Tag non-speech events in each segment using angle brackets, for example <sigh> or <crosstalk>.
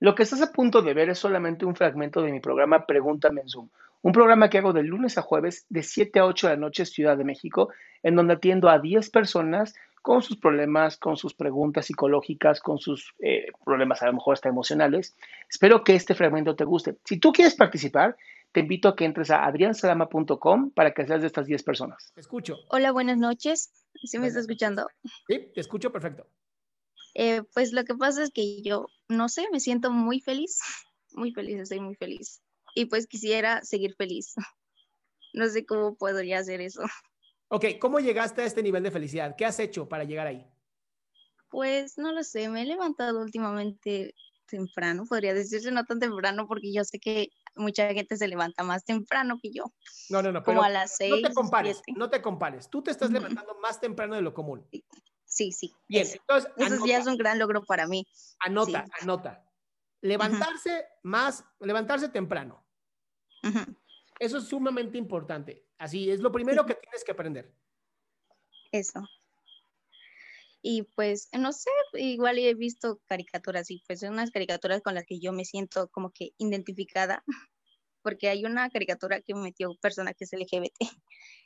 Lo que estás a punto de ver es solamente un fragmento de mi programa Pregúntame en Zoom, un programa que hago de lunes a jueves de 7 a 8 de la noche Ciudad de México, en donde atiendo a 10 personas con sus problemas, con sus preguntas psicológicas, con sus eh, problemas a lo mejor hasta emocionales. Espero que este fragmento te guste. Si tú quieres participar, te invito a que entres a adriansalama.com para que seas de estas 10 personas. Te escucho. Hola, buenas noches. ¿Sí me está escuchando? Sí, te escucho perfecto. Eh, pues lo que pasa es que yo, no sé, me siento muy feliz, <laughs> muy feliz, estoy muy feliz. Y pues quisiera seguir feliz. <laughs> No sé cómo podría hacer eso. <laughs> Ok, ¿cómo llegaste a este nivel de felicidad? ¿Qué has hecho para llegar ahí? Pues no lo sé, me he levantado últimamente temprano, podría decirse no tan temprano porque yo sé que mucha gente se levanta más temprano que yo. No, no, no. Como a las seis. No te compares, siete. no te compares. Tú te estás levantando más temprano de lo común. Sí, sí. Bien, eso. entonces Eso anota, ya es un gran logro para mí. anota, sí. anota. Levantarse más, levantarse temprano. Eso es sumamente importante. Así es lo primero que tienes que aprender. Eso. Y pues, no sé, igual he visto caricaturas y pues son unas caricaturas con las que yo me siento como que identificada, <laughs> porque hay una caricatura que metió personajes LGBT <laughs>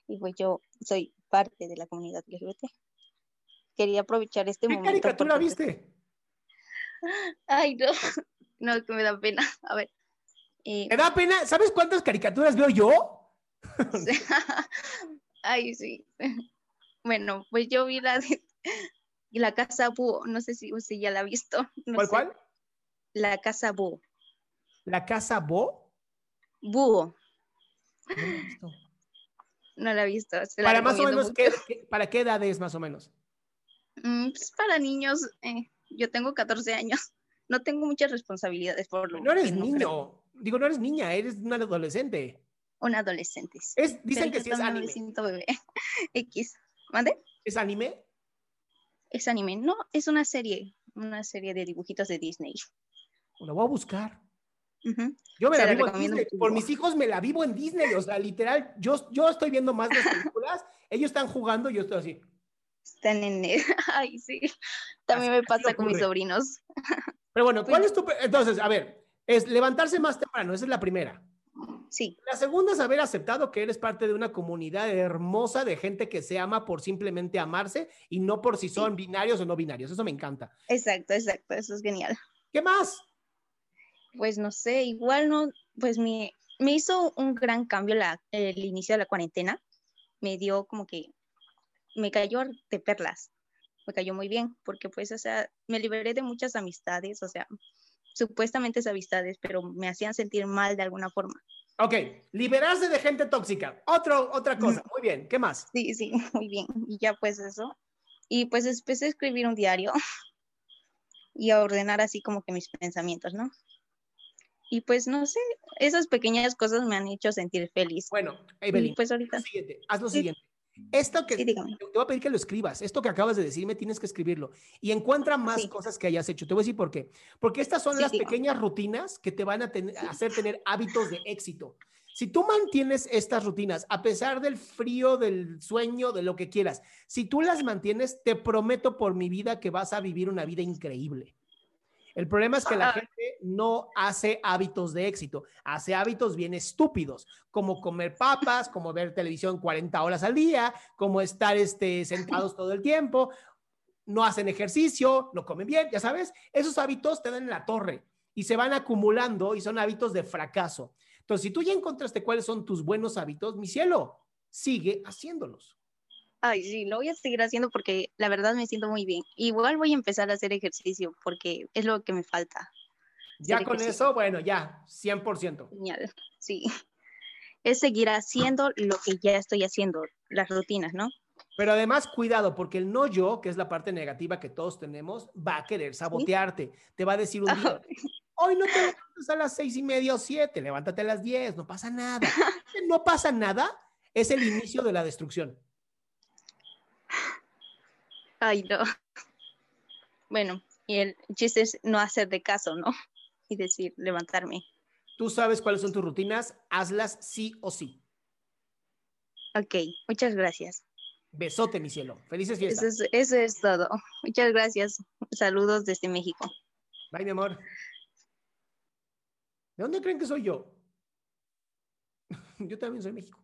y pues yo soy parte de la comunidad LGBT. Quería aprovechar este ¿Qué momento. caricatura porque, viste? Ay, no, <laughs> no, que me da pena. A ver. eh, ¿Te da pena? ¿Sabes cuántas caricaturas veo yo? <laughs> Ay, sí. <laughs> Bueno, pues yo vi la de la casa búho, no sé si usted ya la ha visto. no ¿Cuál, sé. cuál? La casa búho. ¿La Casa Bo? Búho, No la he visto. no la he visto. se la Para más o menos, ¿qué, qué- ¿para qué edad es más o menos? Mm, pues para niños, eh, yo tengo 14 años. <laughs> No tengo muchas responsabilidades por lo No eres no niño. creo. Digo, no eres niña, eres una adolescente. Un adolescente. sí. Es, dicen Pero que sí es anime. bebé. <laughs> X. ¿Mande? ¿Es anime? Es anime. No, es una serie. Una serie de dibujitos de Disney. Lo voy a buscar. Yo me Se la la vivo en Disney. Por mis hijos me la vivo en Disney. O sea, literal, yo, yo estoy viendo más las películas. <laughs> Ellos están jugando y yo estoy así. Están en... <laughs> Ay, sí. También me pasa con mis sobrinos. Pero bueno, ¿cuál Pues- es tu... Entonces, a ver, es levantarse más temprano. Esa es la primera. Sí, La segunda es haber aceptado que eres parte de una comunidad hermosa de gente que se ama por simplemente amarse y no por si son binarios o no binarios. Eso me encanta. exacto, exacto. Eso es genial. ¿Qué más? Pues no sé, igual no, pues me, me hizo un gran cambio la, el inicio de la cuarentena. Me dio como que, me cayó de perlas. Me cayó muy bien, porque pues, o sea, me liberé de muchas amistades, o sea, supuestamente es amistades, pero me hacían sentir mal de alguna forma. Ok, liberarse de gente tóxica. Otro, otra cosa. Muy bien. ¿Qué más? Sí, sí, <laughs> muy bien. Y ya pues eso. Y pues empecé a escribir un diario <laughs> y a ordenar así como que mis pensamientos, ¿no? Y pues no sé, esas pequeñas cosas me han hecho sentir feliz. Bueno, Y Evelyn, pues haz ahorita, lo siguiente. Haz lo siguiente. Esto que Sí, te voy a pedir que lo escribas. Esto que acabas de decirme tienes que escribirlo y encuentra más Sí. cosas que hayas hecho. Te voy a decir por qué. Porque estas son Sí, las pequeñas rutinas que te van a ten- a hacer tener hábitos de éxito. Si tú mantienes estas rutinas, a pesar del frío, del sueño, de lo que quieras, si tú las mantienes, te prometo por mi vida que vas a vivir una vida increíble. El problema es que la gente no hace hábitos de éxito, hace hábitos bien estúpidos, como comer papas, como ver televisión 40 horas al día, como estar este, sentados todo el tiempo, no hacen ejercicio, no comen bien, ya sabes, esos hábitos te dan en la torre y se van acumulando y son hábitos de fracaso. Entonces, si tú ya encontraste cuáles son tus buenos hábitos, mi cielo, sigue haciéndolos. Ay, sí, lo voy a seguir haciendo porque la verdad me siento muy bien. Igual voy a empezar a hacer ejercicio porque es lo que me falta. Ya con eso, bueno, ya, 100%. Genial, sí. Es seguir haciendo lo que ya estoy haciendo, las rutinas, ¿no? Pero además, cuidado, porque el no yo, que es la parte negativa que todos tenemos, va a querer sabotearte. Te va a decir un día, <laughs> hoy no te levantas a las seis y media o siete, levántate a las diez, no pasa nada. <laughs> no pasa nada es el inicio de la destrucción. Ay, no. <laughs> Bueno, y el chiste es no hacer de caso, ¿no? <laughs> Y decir, levantarme. Tú sabes cuáles son tus rutinas, hazlas sí o sí. Ok, muchas gracias. Besote, mi cielo. Felices fiestas. Eso es, eso es todo. Muchas gracias. Saludos desde México. Bye, mi amor. ¿De dónde creen que soy yo? <laughs> yo también soy México.